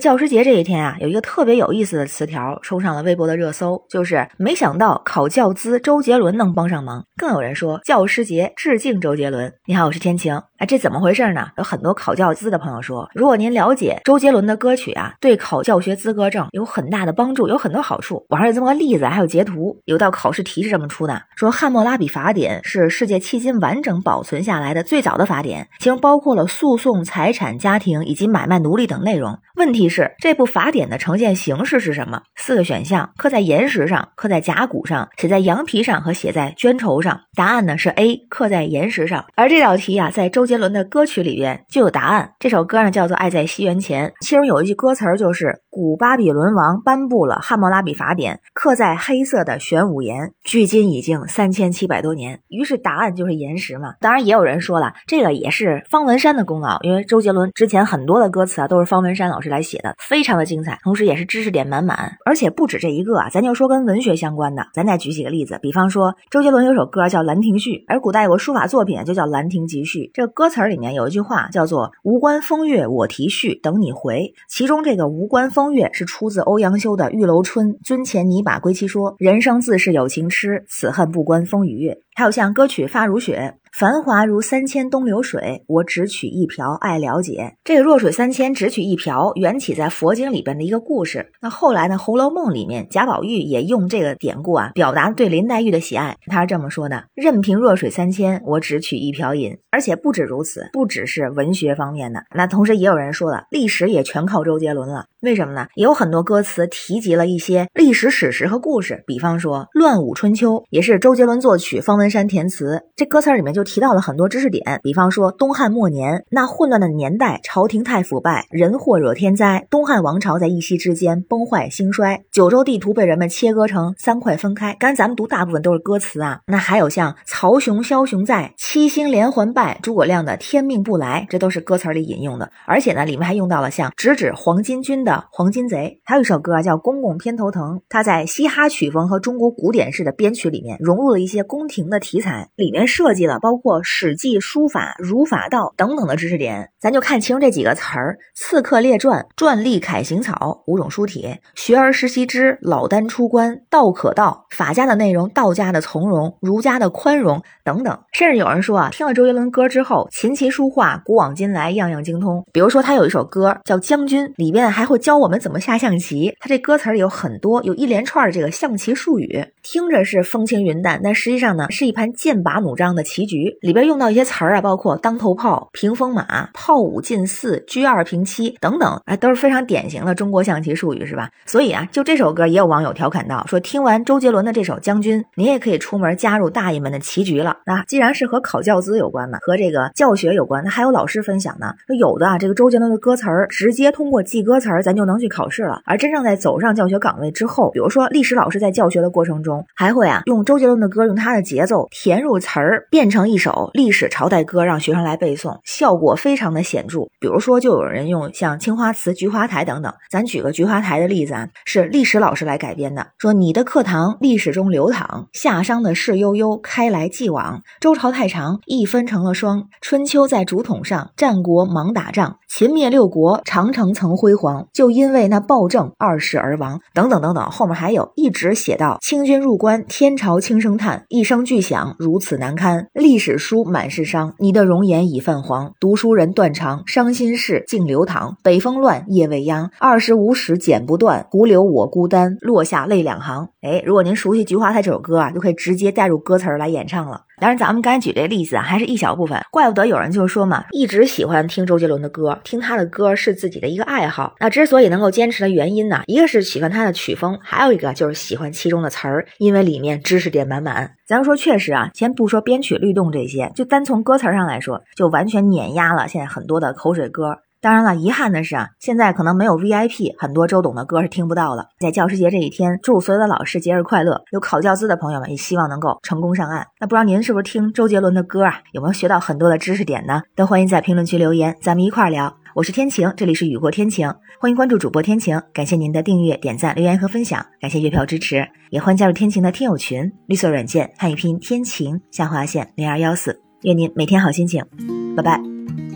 教师节这一天啊，有一个特别有意思的词条冲上了微博的热搜，就是没想到考教资周杰伦能帮上忙。更有人说教师节致敬周杰伦。你好，我是天晴。哎，这怎么回事呢？有很多考教资的朋友说，如果您了解周杰伦的歌曲啊，对考教学资格证有很大的帮助，有很多好处。网上有这么个例子，还有截图，有道考试题是这么出的：说《汉谟拉比法典》是世界迄今完整保存下来的最早的法典，其中包括了诉讼、财产、家庭以及买卖奴隶等内容。问题是，这部法典的呈现形式是什么？四个选项：刻在岩石上、刻在甲骨上、写在羊皮上和写在绢绸上。答案呢是 A，刻在岩石上。而这道题啊，在周杰伦的歌曲里边就有答案。这首歌呢叫做《爱在西元前》，其中有一句歌词就是“古巴比伦王颁布了汉谟拉比法典，刻在黑色的玄武岩，距今已经三千七百多年”。于是答案就是岩石嘛。当然也有人说了，这个也是方文山的功劳，因为周杰伦之前很多的歌词啊都是方文山老师来写的，非常的精彩，同时也是知识点满满。而且不止这一个啊，咱就说跟文学相关的，咱再举几个例子，比方说周杰伦有首歌叫《兰亭序》，而古代有个书法作品就叫《兰亭集序》，这歌词儿里面有一句话叫做“无关风月我题序，等你回”。其中这个“无关风月”是出自欧阳修的《玉楼春·尊前拟把归期说》，人生自是有情痴，此恨不关风与月。还有像歌曲《发如雪》。繁华如三千东流水，我只取一瓢爱了解。这个弱水三千，只取一瓢，缘起在佛经里边的一个故事。那后来呢，《红楼梦》里面贾宝玉也用这个典故啊，表达对林黛玉的喜爱。他是这么说的：“任凭弱水三千，我只取一瓢饮。”而且不止如此，不只是文学方面的，那同时也有人说了，历史也全靠周杰伦了。为什么呢？也有很多歌词提及了一些历史史实和故事，比方说《乱舞春秋》也是周杰伦作曲，方文山填词。这歌词里面就提到了很多知识点，比方说东汉末年那混乱的年代，朝廷太腐败，人祸惹天灾，东汉王朝在一夕之间崩坏兴衰，九州地图被人们切割成三块分开。刚才咱们读大部分都是歌词啊，那还有像曹雄、枭雄在，七星连环败，诸葛亮的天命不来，这都是歌词里引用的。而且呢，里面还用到了像直指黄巾军的。的黄金贼，还有一首歌，叫《公公偏头疼》。他在嘻哈曲风和中国古典式的编曲里面融入了一些宫廷的题材，里面设计了包括《史记》书法、儒法道等等的知识点。咱就看其中这几个词儿：刺客列传、篆隶楷行草五种书体，学而时习之，老聃出关，道可道。法家的内容，道家的从容，儒家的宽容等等。甚至有人说啊，听了周杰伦歌之后，琴棋书画、古往今来样样精通。比如说他有一首歌叫《将军》，里边还会。教我们怎么下象棋，他这歌词里有很多，有一连串的这个象棋术语，听着是风轻云淡，但实际上呢，是一盘剑拔弩张的棋局。里边用到一些词儿啊，包括当头炮、屏风马、炮五进四、车二平七等等，啊，都是非常典型的中国象棋术语，是吧？所以啊，就这首歌，也有网友调侃到说，听完周杰伦的这首《将军》，你也可以出门加入大爷们的棋局了。那既然是和考教资有关嘛，和这个教学有关，那还有老师分享呢，说有的啊，这个周杰伦的歌词儿直接通过记歌词儿在，咱。就能去考试了。而真正在走上教学岗位之后，比如说历史老师在教学的过程中，还会啊用周杰伦的歌，用他的节奏填入词儿，变成一首历史朝代歌，让学生来背诵，效果非常的显著。比如说，就有人用像青花瓷、菊花台等等。咱举个菊花台的例子啊，是历史老师来改编的，说你的课堂历史中流淌，夏商的事悠悠，开来继往，周朝太长，一分成了双，春秋在竹筒上，战国忙打仗，秦灭六国，长城曾辉煌。就因为那暴政二世而亡，等等等等，后面还有一直写到清军入关，天朝轻声叹，一声巨响如此难堪，历史书满是伤，你的容颜已泛黄，读书人断肠，伤心事尽流淌，北风乱夜未央，二十五史剪不断，胡留我孤单，落下泪两行。哎，如果您熟悉《菊花台》这首歌啊，就可以直接带入歌词来演唱了。当然，咱们刚才举这例子啊，还是一小部分。怪不得有人就说嘛，一直喜欢听周杰伦的歌，听他的歌是自己的一个爱好。那之所以能够坚持的原因呢，一个是喜欢他的曲风，还有一个就是喜欢其中的词儿，因为里面知识点满满。咱们说，确实啊，先不说编曲律动这些，就单从歌词上来说，就完全碾压了现在很多的口水歌。当然了，遗憾的是啊，现在可能没有 VIP，很多周董的歌是听不到了。在教师节这一天，祝所有的老师节日快乐！有考教资的朋友们也希望能够成功上岸。那不知道您是不是听周杰伦的歌啊？有没有学到很多的知识点呢？都欢迎在评论区留言，咱们一块儿聊。我是天晴，这里是雨过天晴，欢迎关注主播天晴。感谢您的订阅、点赞、留言和分享，感谢月票支持，也欢迎加入天晴的听友群，绿色软件汉语拼天晴下划线零二幺四。愿您每天好心情，拜拜。